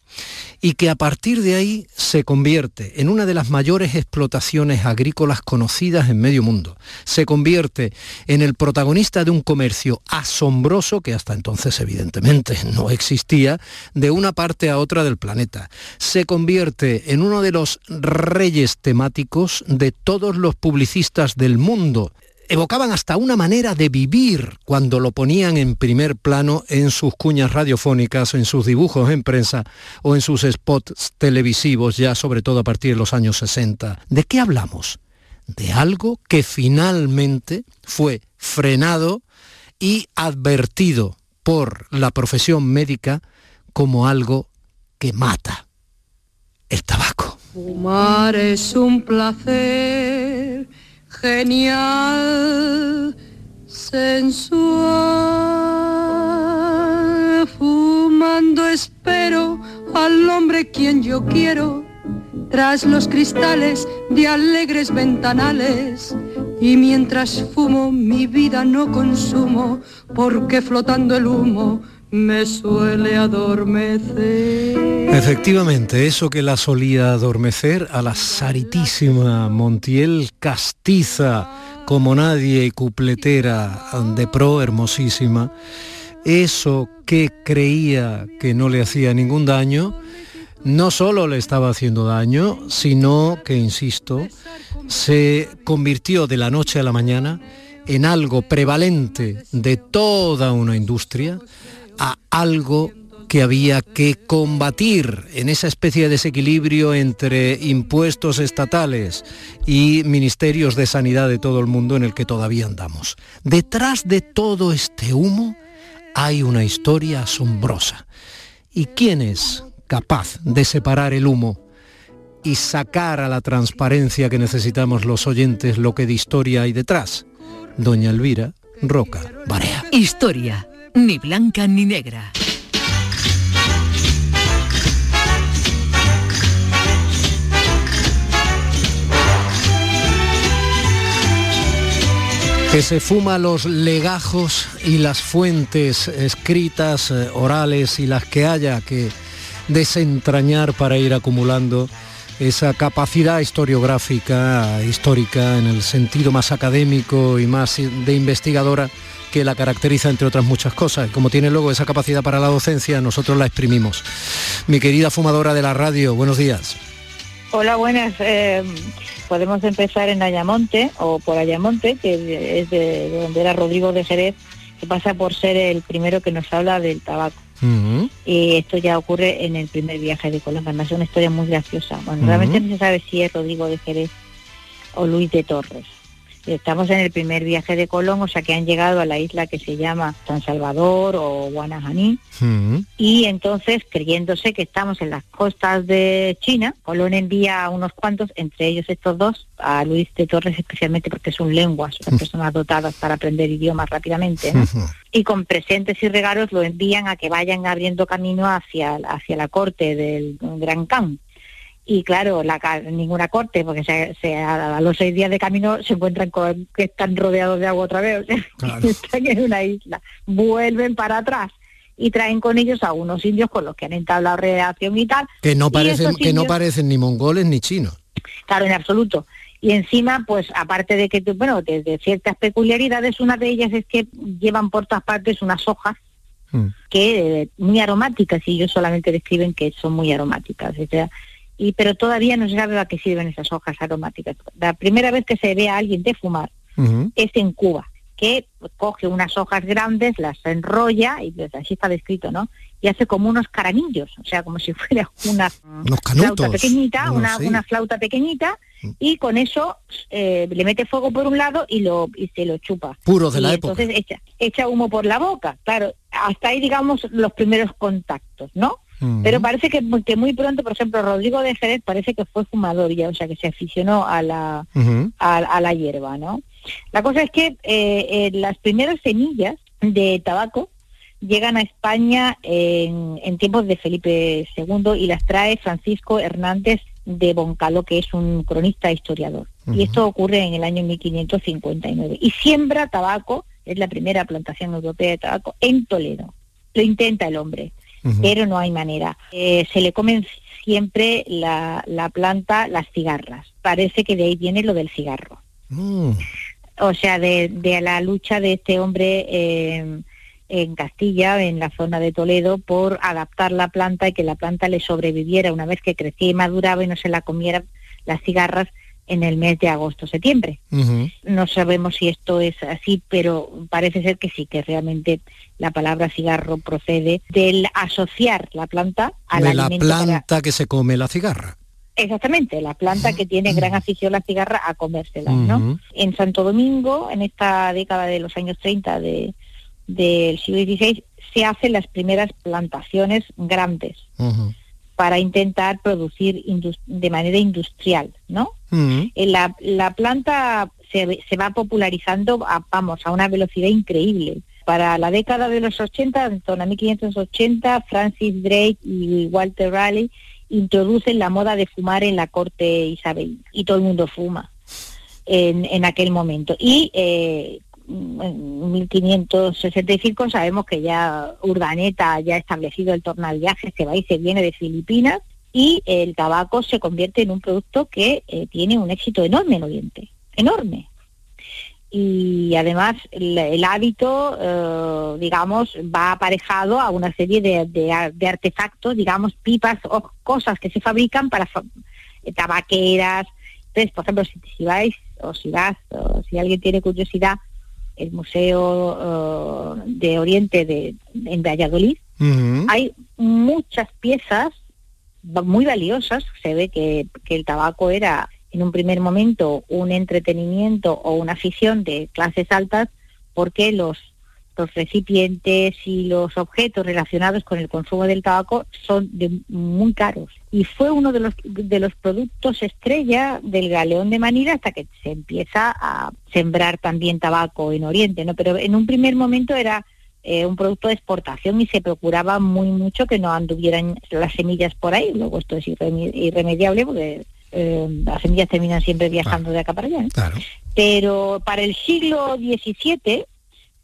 y que a partir de ahí se convierte en una de las mayores explotaciones agrícolas conocidas en medio mundo. Se convierte en el protagonista de un comercio asombroso que hasta entonces evidentemente no existía de una parte a otra del planeta. Se convierte en uno de los reyes temáticos de todos los publicistas del mundo evocaban hasta una manera de vivir cuando lo ponían en primer plano en sus cuñas radiofónicas, en sus dibujos en prensa o en sus spots televisivos, ya sobre todo a partir de los años 60. ¿De qué hablamos? De algo que finalmente fue frenado y advertido por la profesión médica como algo que mata, el tabaco. Fumar es un placer genial, sensual. Fumando espero al hombre quien yo quiero, tras los cristales de alegres ventanales. Y mientras fumo mi vida no consumo, porque flotando el humo me suele adormecer. Efectivamente, eso que la solía adormecer a la saritísima Montiel castiza como nadie y cupletera de pro hermosísima, eso que creía que no le hacía ningún daño, no solo le estaba haciendo daño, sino que, insisto, se convirtió de la noche a la mañana en algo prevalente de toda una industria, a algo que había que combatir en esa especie de desequilibrio entre impuestos estatales y ministerios de sanidad de todo el mundo en el que todavía andamos. Detrás de todo este humo hay una historia asombrosa. ¿Y quién es capaz de separar el humo y sacar a la transparencia que necesitamos los oyentes lo que de historia hay detrás? Doña Elvira Roca Barea. Historia ni blanca ni negra. que se fuma los legajos y las fuentes escritas, eh, orales y las que haya que desentrañar para ir acumulando esa capacidad historiográfica, histórica, en el sentido más académico y más de investigadora que la caracteriza entre otras muchas cosas. Como tiene luego esa capacidad para la docencia, nosotros la exprimimos. Mi querida fumadora de la radio, buenos días. Hola, buenas. Eh, podemos empezar en Ayamonte o por Ayamonte, que es de, donde era Rodrigo de Jerez, que pasa por ser el primero que nos habla del tabaco. Y esto ya ocurre en el primer viaje de Colón, además es una historia muy graciosa. Bueno, realmente no se sabe si es Rodrigo de Jerez o Luis de Torres. Estamos en el primer viaje de Colón, o sea que han llegado a la isla que se llama San Salvador o Guanajaní. Y entonces, creyéndose que estamos en las costas de China, Colón envía a unos cuantos, entre ellos estos dos, a Luis de Torres especialmente porque son lenguas, son personas dotadas para aprender idiomas rápidamente. Y con presentes y regalos lo envían a que vayan abriendo camino hacia, hacia la corte del Gran Khan y claro, la, ninguna corte, porque se, a, los seis días de camino se encuentran con que están rodeados de agua otra vez, están en una isla, vuelven para atrás y traen con ellos a unos indios con los que han entablado relación y tal. Que no parecen, que no parecen ni mongoles ni chinos. Claro, en absoluto. Y encima, pues aparte de que, bueno, de, ciertas peculiaridades, una de ellas es que llevan por todas partes unas hojas mm. que muy aromáticas y ellos solamente describen que son muy aromáticas. O sea, y pero todavía no se sabe a qué sirven esas hojas aromáticas. La primera vez que se ve a alguien de fumar es en Cuba, que coge unas hojas grandes, las enrolla, y pues, así está descrito, ¿no? Y hace como unos caramillos, o sea, como si fuera una flauta pequeñita, una, una, flauta pequeñita, y con eso eh, le mete fuego por un lado y lo y se lo chupa. Puro de la época. Entonces echa, echa humo por la boca, claro. Hasta ahí, digamos, los primeros contactos, ¿no? Pero parece que, que, muy pronto, por ejemplo, Rodrigo de Jerez parece que fue fumador ya, o sea, que se aficionó a la, a, la hierba, ¿no? La cosa es que eh, eh, las primeras semillas de tabaco llegan a España en, en, tiempos de Felipe II y las trae Francisco Hernández de Boncalo, que es un cronista e historiador. Y esto ocurre en el año 1559. Y siembra tabaco, es la primera plantación europea de tabaco, en Toledo. Lo intenta el hombre pero no hay manera. Eh, se le comen siempre la, la, planta las cigarras. Parece que de ahí viene lo del cigarro. Mm. O sea, de, de, la lucha de este hombre eh, en Castilla, en la zona de Toledo, por adaptar la planta y que la planta le sobreviviera una vez que crecía y maduraba y no se la comiera las cigarras en el mes de agosto-septiembre. No sabemos si esto es así, pero parece ser que sí, que realmente la palabra cigarro procede del asociar la planta a la planta que se come la cigarra. Exactamente, la planta que tiene gran afición la cigarra a comérsela, ¿no? En Santo Domingo, en esta década de los años 30 de, del siglo XVI, se hacen las primeras plantaciones grandes para intentar producir de manera industrial, ¿no? Eh, la, la, planta se, se, va popularizando, a, vamos, a una velocidad increíble. Para la década de los 80, en torno a 1580, Francis Drake y Walter Raleigh introducen la moda de fumar en la corte Isabel y todo el mundo fuma en, en aquel momento. Y eh, en 1565 sabemos que ya Urdaneta ya ha establecido el torno al viaje, se va y se viene de Filipinas y el tabaco se convierte en un producto que eh, tiene un éxito enorme en Oriente, enorme. Y además el, hábito, eh, digamos, va aparejado a una serie de, artefactos, digamos, pipas o cosas que se fabrican para eh, tabaqueras. Entonces, por ejemplo, si, si vais o si vas o si alguien tiene curiosidad, el Museo de Oriente de, en Valladolid, hay muchas piezas muy valiosas. Se ve que, que el tabaco era en un primer momento un entretenimiento o una afición de clases altas porque los los recipientes y los objetos relacionados con el consumo del tabaco son de, muy caros. Y fue uno de los, de los productos estrella del galeón de Manila hasta que se empieza a sembrar también tabaco en Oriente, ¿no? Pero en un primer momento era eh, un producto de exportación y se procuraba muy mucho que no anduvieran las semillas por ahí. Luego esto es irremediable porque eh, las semillas terminan siempre viajando de acá para allá. Pero para el siglo XVII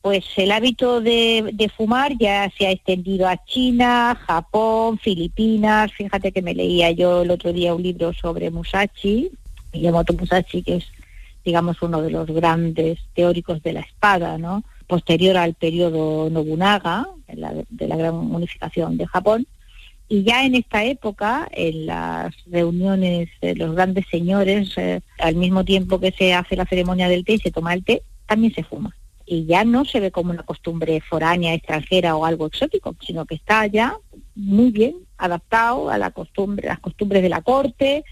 pues el hábito de, fumar ya se ha extendido a China, Japón, Filipinas. Fíjate que me leía yo el otro día un libro sobre Musashi, Miyamoto Musashi, que es, digamos, uno de los grandes teóricos de la espada, ¿no? Posterior al periodo Nobunaga, de la, gran unificación de Japón. Y ya en esta época, en las reuniones de los grandes señores, eh, al mismo tiempo que se hace la ceremonia del té y se toma el té, también se fuma y ya no se ve como una costumbre foránea, extranjera o algo exótico, sino que está ya muy bien adaptado a la costumbre, las costumbres de la corte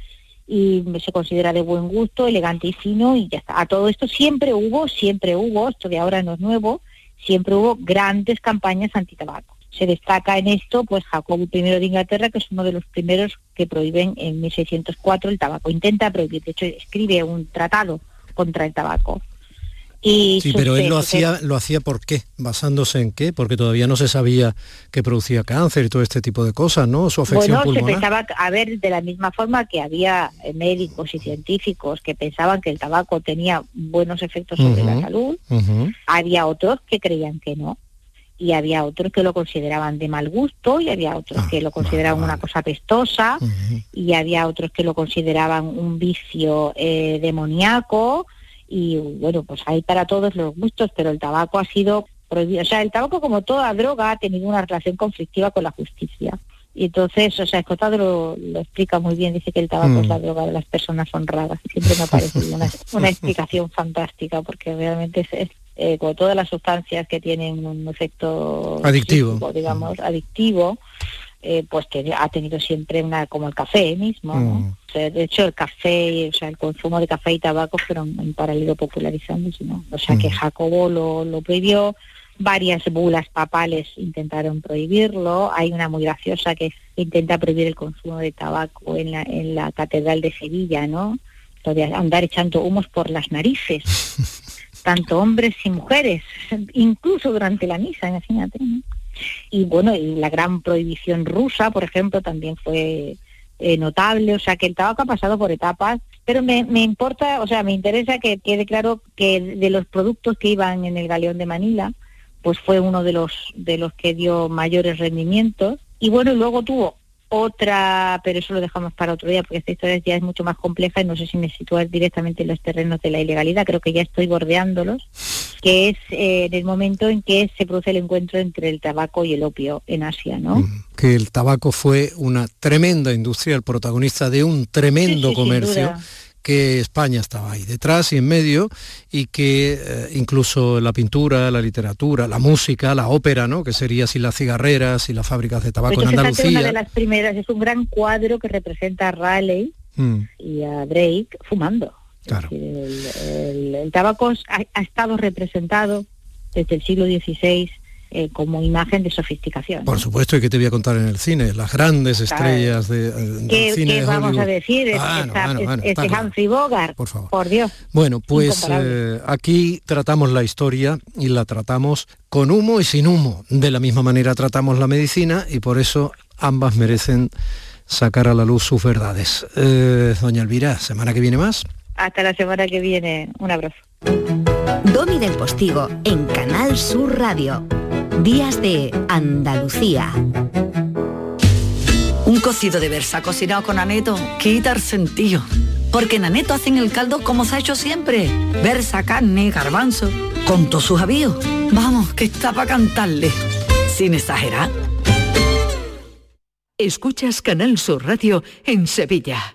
y se considera de buen gusto, elegante y fino y ya está. A todo esto siempre hubo, siempre hubo, esto de ahora no es nuevo, siempre hubo grandes campañas antitabaco. Se destaca en esto pues Jacobo I de Inglaterra, que es uno de los primeros que prohíben en 1604 el tabaco. Intenta prohibir, de hecho escribe un tratado contra el tabaco sí, pero él lo hacía, lo hacía ¿por qué? ¿Basándose en qué? Porque todavía no se sabía que producía cáncer y todo este tipo de cosas, ¿no? Su afección bueno, se pensaba a ver de la misma forma que había médicos y científicos que pensaban que el tabaco tenía buenos efectos sobre la salud, había otros que creían que no y había otros que lo consideraban de mal gusto y había otros ah, que lo consideraban una cosa pestosa y había otros que lo consideraban un vicio eh, demoníaco y bueno, pues hay para todos los gustos, pero el tabaco ha sido prohibido. O sea, el tabaco como toda droga ha tenido una relación conflictiva con la justicia. Y entonces, o sea, Escotado lo, lo explica muy bien, dice que el tabaco es la mm. droga de las personas honradas. Siempre me ha parecido una, una explicación fantástica, porque realmente es, eh, como todas las sustancias que tienen un efecto adictivo, digamos, adictivo, eh, pues que ha tenido siempre una, como el café mismo, mm. de hecho el café, o sea, el consumo de café y tabaco fueron en paralelo popularizándose, ¿no? O sea que mm. Jacobo lo, lo prohibió, varias bulas papales intentaron prohibirlo, hay una muy graciosa que intenta prohibir el consumo de tabaco en la, en la Catedral de Sevilla, ¿no? Lo de andar echando humos por las narices, tanto hombres y mujeres, incluso durante la misa, imagínate, ¿no? Y bueno, y la gran prohibición rusa, por ejemplo, también fue eh, notable, o sea que el tabaco ha pasado por etapas, pero me, me importa, o sea, me interesa que quede claro que de los productos que iban en el galeón de Manila, pues fue uno de los de los que dio mayores rendimientos. Y bueno, luego tuvo otra, pero eso lo dejamos para otro día porque esta historia ya es mucho más compleja y no sé si me situar directamente en los terrenos de la ilegalidad, creo que ya estoy bordeándolos, que es eh, en el momento en que se produce el encuentro entre el tabaco y el opio en Asia, ¿no? Que el tabaco fue una tremenda industria, el protagonista de un tremendo comercio que España estaba ahí detrás y en medio y que eh, incluso la pintura, la literatura, la música, la ópera, ¿no? que sería si las cigarreras y las fábricas de tabaco en Andalucía. una de las primeras, es un gran cuadro que representa a Raleigh Mm, y a Drake fumando. Claro. El, el- el tabaco ha, ha estado representado desde el siglo XVI eh, como imagen de sofisticación. Por supuesto, y que te voy a contar en el cine, las grandes Claro. estrellas de, eh, del ¿Qué, cine qué de vamos a decir? Es- esta- bueno, este claro. Humphrey Bogart, Por favor. por Dios. Bueno, pues eh, aquí tratamos la historia y la tratamos con humo y sin humo. De la misma manera tratamos la medicina y por eso ambas merecen sacar a la luz sus verdades. Eh, doña Elvira, semana que viene más. Hasta la semana que viene. Un abrazo. Domi del Postigo en Canal Sur Radio. Días de Andalucía. Un cocido de versa cocinado con aneto quita el sentido. Porque en aneto hacen el caldo como se ha hecho siempre. Versa, carne, garbanzo, con todos sus avíos. Vamos, que está para cantarle. Sin exagerar. Escuchas Canal Sur Radio en Sevilla.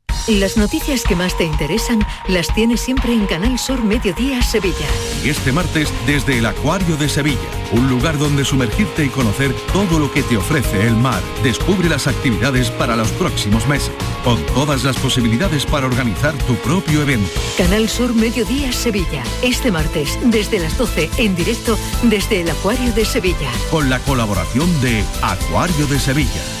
Las noticias que más te interesan las tienes siempre en Canal Sur Mediodía Sevilla. Y este martes desde el Acuario de Sevilla, un lugar donde sumergirte y conocer todo lo que te ofrece el mar. Descubre las actividades para los próximos meses, con todas las posibilidades para organizar tu propio evento. Canal Sur Mediodía Sevilla. Este martes desde las 12 en directo desde el Acuario de Sevilla. Con la colaboración de Acuario de Sevilla.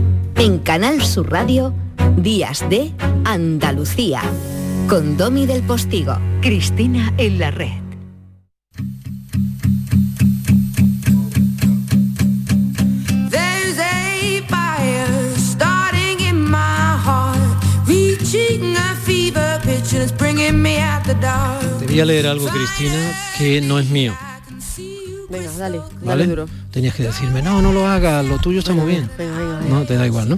En Canal Sur Radio, Días de Andalucía. Con Domi del Postigo. Cristina en la red. There's a fire starting in my heart, reaching a fever pitch and it's bringing me out the dark. Te voy a leer algo, Cristina, que no es mío. Venga, dale, dale ¿Vale? duro. Tenías que decirme, no, no lo hagas, lo tuyo está muy bien. Venga, venga, venga. No, te da igual, ¿no?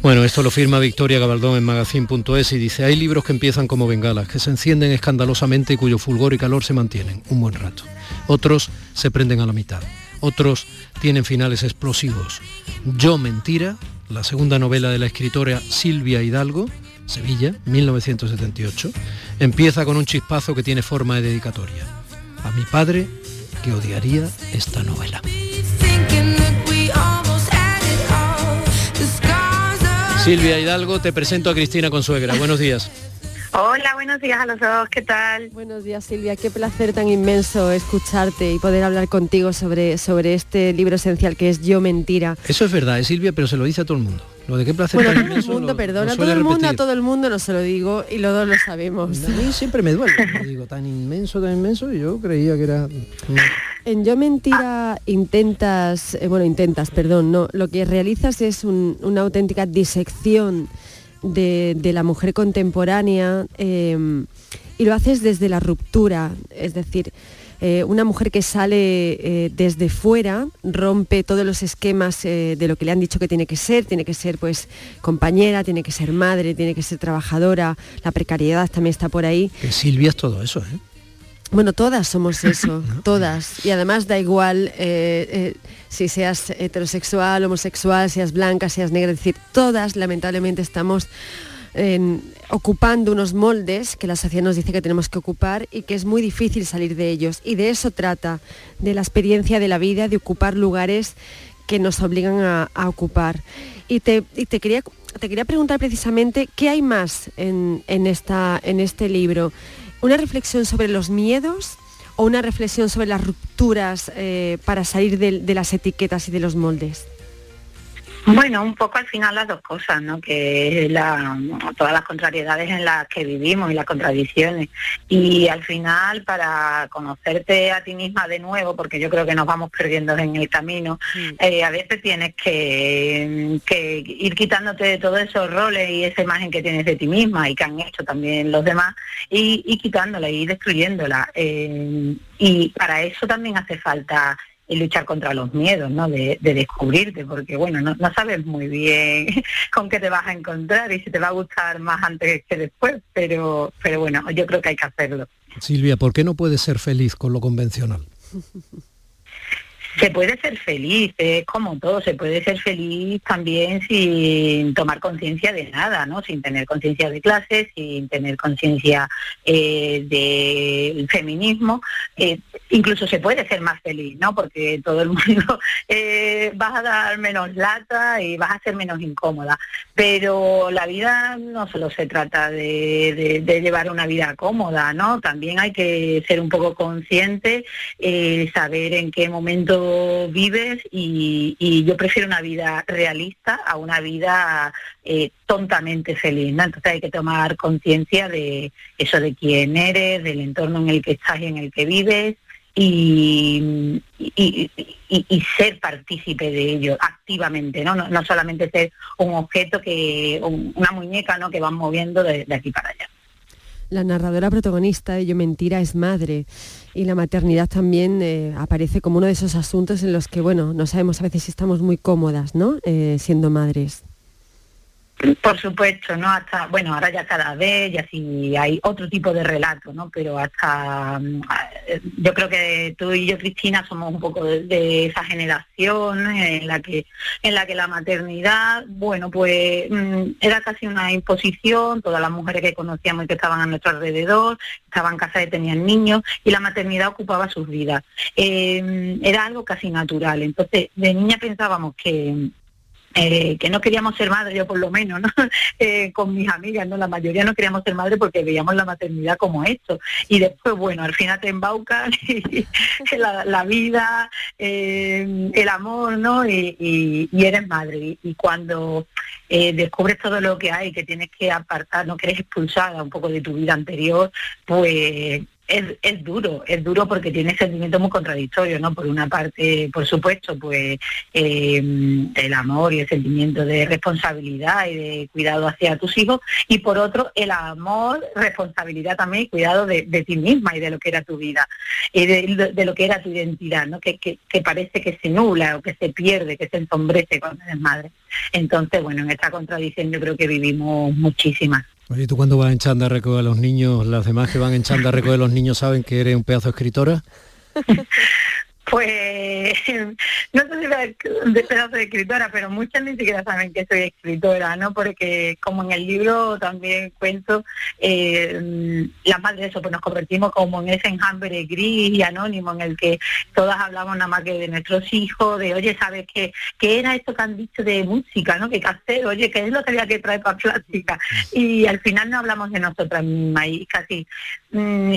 Bueno, esto lo firma Victoria Gabaldón en magazine.es y dice, hay libros que empiezan como bengalas, que se encienden escandalosamente y cuyo fulgor y calor se mantienen un buen rato. Otros se prenden a la mitad. Otros tienen finales explosivos. Yo Mentira, la segunda novela de la escritora Silvia Hidalgo, Sevilla, 1978, empieza con un chispazo que tiene forma de dedicatoria. A mi padre, que odiaría esta novela. Silvia Hidalgo, te presento a Cristina Consuegra. Buenos días. Hola, buenos días a los dos, ¿qué tal? Buenos días Silvia, qué placer tan inmenso escucharte y poder hablar contigo sobre, sobre este libro esencial que es Yo Mentira. Eso es verdad, es Silvia, pero se lo dice a todo el mundo. Lo de qué placer Bueno, todo el mundo, perdona, todo el mundo, a todo el mundo no se lo digo y los dos lo sabemos. A mí siempre me duele. Digo, tan inmenso, tan inmenso, y yo creía que era... En Yo Mentira intentas, eh, bueno, intentas, perdón, no, lo que realizas es un- una auténtica disección de, de la mujer contemporánea eh, y lo haces desde la ruptura, es decir, eh, una mujer que sale eh, desde fuera, rompe todos los esquemas eh, de lo que le han dicho que tiene que ser, tiene que ser pues compañera, tiene que ser madre, tiene que ser trabajadora, la precariedad también está por ahí. Que Silvia es todo eso, ¿eh? Bueno, todas somos eso, todas. Y además da igual eh, eh, si seas heterosexual, homosexual, seas blanca, seas negra, es decir, todas lamentablemente estamos en- ocupando unos moldes que la sociedad nos dice que tenemos que ocupar y que es muy difícil salir de ellos. Y de eso trata, de la experiencia de la vida, de ocupar lugares que nos obligan a, ocupar. Y te, y te quería, te quería preguntar precisamente qué hay más en, en esta, en este libro. ¿Una reflexión sobre los miedos o una reflexión sobre las rupturas eh, para salir de las etiquetas y de los moldes? Bueno, un poco al final las dos cosas, ¿no? Que la, todas las contrariedades en las que vivimos y las contradicciones. Y al final, para conocerte a ti misma de nuevo, porque yo creo que nos vamos perdiendo en el camino, eh, a veces tienes que, que ir quitándote de todos esos roles y esa imagen que tienes de ti misma y que han hecho también los demás, y, y quitándola y destruyéndola. Eh, y para eso también hace falta luchar contra los miedos, ¿no? De, de descubrirte, porque bueno, no, no, sabes muy bien con qué te vas a encontrar y si te va a gustar más antes que después, pero, pero bueno, yo creo que hay que hacerlo. Silvia, ¿por qué no puedes ser feliz con lo convencional? se puede ser feliz, es como todo, se puede ser feliz también sin tomar conciencia de nada, ¿no? Sin tener conciencia de clases, sin tener conciencia eh, del feminismo. Eh, incluso se puede ser más feliz, ¿no? Porque todo el mundo eh, vas a dar menos lata y vas a ser menos incómoda. Pero la vida no solo se trata de, de, llevar una vida cómoda, ¿no? También hay que ser un poco consciente, eh, saber en qué momento vives y, yo prefiero una vida realista a una vida eh, tontamente feliz. ¿no? Entonces hay que tomar conciencia de eso, de quién eres, del entorno en el que estás y en el que vives. Y, ser partícipe de ello activamente, ¿no? ¿no? No, solamente ser un objeto que, un, una muñeca ¿no? que van moviendo de aquí para allá. La narradora protagonista de Yo Mentira es madre y la maternidad también eh, aparece como uno de esos asuntos en los que, bueno, no sabemos a veces si estamos muy cómodas, ¿no? Eh, siendo madres. Por supuesto, ¿no? Hasta, bueno, ahora ya cada vez ya sí hay otro tipo de relato, ¿no? Pero hasta, yo creo que tú y yo, Cristina, somos un poco de, esa generación en la que, en la que la maternidad, bueno, pues mmm, era casi una imposición, todas las mujeres que conocíamos y que estaban a nuestro alrededor, estaban casadas y tenían niños, y la maternidad ocupaba sus vidas. Eh, era algo casi natural. Entonces, de niña pensábamos que eh, que no queríamos ser madre, yo por lo menos, ¿no? eh, con mis amigas, ¿no? La mayoría no queríamos ser madre porque veíamos la maternidad como esto. Y después, bueno, al final te embaucan y, la, vida, eh, el amor, ¿no? Y, y, eres madre. Y, y cuando eh, descubres todo lo que hay, que tienes que apartar, no que eres expulsada un poco de tu vida anterior, pues es, es, duro, es duro porque tiene sentimientos muy contradictorios, ¿no? Por una parte, por supuesto, pues eh, el amor y el sentimiento de responsabilidad y de cuidado hacia tus hijos, y por otro, el amor, responsabilidad también y cuidado de, de ti misma y de lo que era tu vida, y de, lo que era tu identidad, ¿no? Que, que, que, parece que se nula o que se pierde, que se ensombrece cuando eres madre. Entonces, bueno, en esta contradicción yo creo que vivimos muchísimas. Oye, ¿tú cuando vas en chanda a recoger a los niños, las demás que van en chanda a recoger a los niños saben que eres un pedazo escritora? Pues no sé si de pedazo de escritora, pero muchas ni siquiera saben que soy escritora, ¿no? Porque como en el libro también cuento, eh, las madres de eso, pues nos convertimos como en ese enjambre gris y anónimo en el que todas hablamos nada más que de nuestros hijos, de oye, ¿sabes qué, qué era esto que han dicho de música, ¿no? Que hacer, oye, ¿qué es lo que había que traer para plástica? Y al final no hablamos de nosotras mismas casi mm,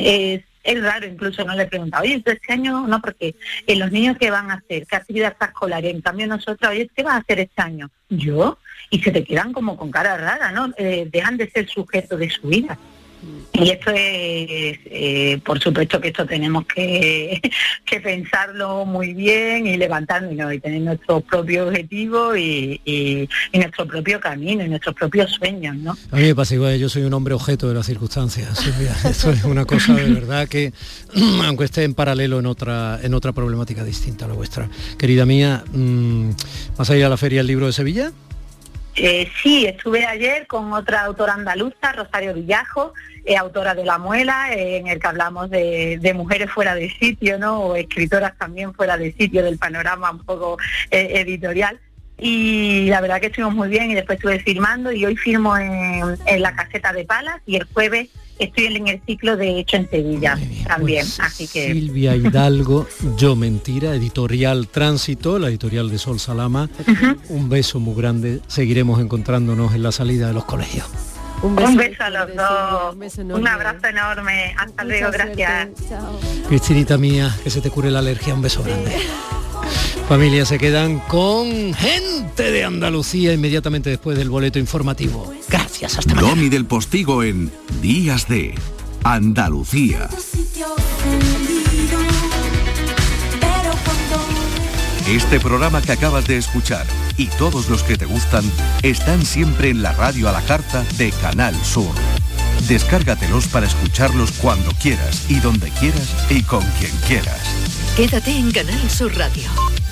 es raro, incluso no le he preguntado, oye, este año no, porque eh, los niños qué van a hacer, qué actividad escolar, en cambio nosotros, oye, ¿qué vas a hacer este año? Yo, y se te quedan como con cara rara, ¿no? Eh, dejan de ser sujetos de su vida. Y esto es, eh, por supuesto que esto tenemos que, que, pensarlo muy bien y levantarnos ¿no? y tener nuestros propios objetivos y, y, nuestro propio camino y nuestros propios sueños, ¿no? A mí me pasa igual, yo soy un hombre objeto de las circunstancias. Esto es una cosa de verdad que, aunque esté en paralelo en otra, en otra problemática distinta a la vuestra. Querida mía, ¿vas a ir a la Feria del Libro de Sevilla? Eh, sí, estuve ayer con otra autora andaluza, Rosario Villajo, eh, autora de La Muela, eh, en el que hablamos de, mujeres fuera de sitio, ¿no? O escritoras también fuera de sitio del panorama un poco eh, editorial. Y la verdad que estuvimos muy bien y después estuve firmando y hoy firmo en, en la caseta de Palas y el jueves estoy en el ciclo de Hecho en Sevilla bien, también, pues, así que... Silvia Hidalgo, Yo Mentira, editorial Tránsito, la editorial de Sol Salama. Uh -huh. Un beso muy grande, seguiremos encontrándonos en la salida de los colegios. Un Un beso, a los dos. un beso Un, enorme. abrazo enorme. Hasta luego, gracias. Cristinita mía, que se te cure la alergia, un beso grande. Familia, se quedan con gente de Andalucía inmediatamente después del boleto informativo. Gracias, hasta mañana. Domi del Postigo en Días de Andalucía. Este programa que acabas de escuchar y todos los que te gustan están siempre en la radio a la carta de Canal Sur. Descárgatelos para escucharlos cuando quieras y donde quieras y con quien quieras. Quédate en Canal Sur Radio,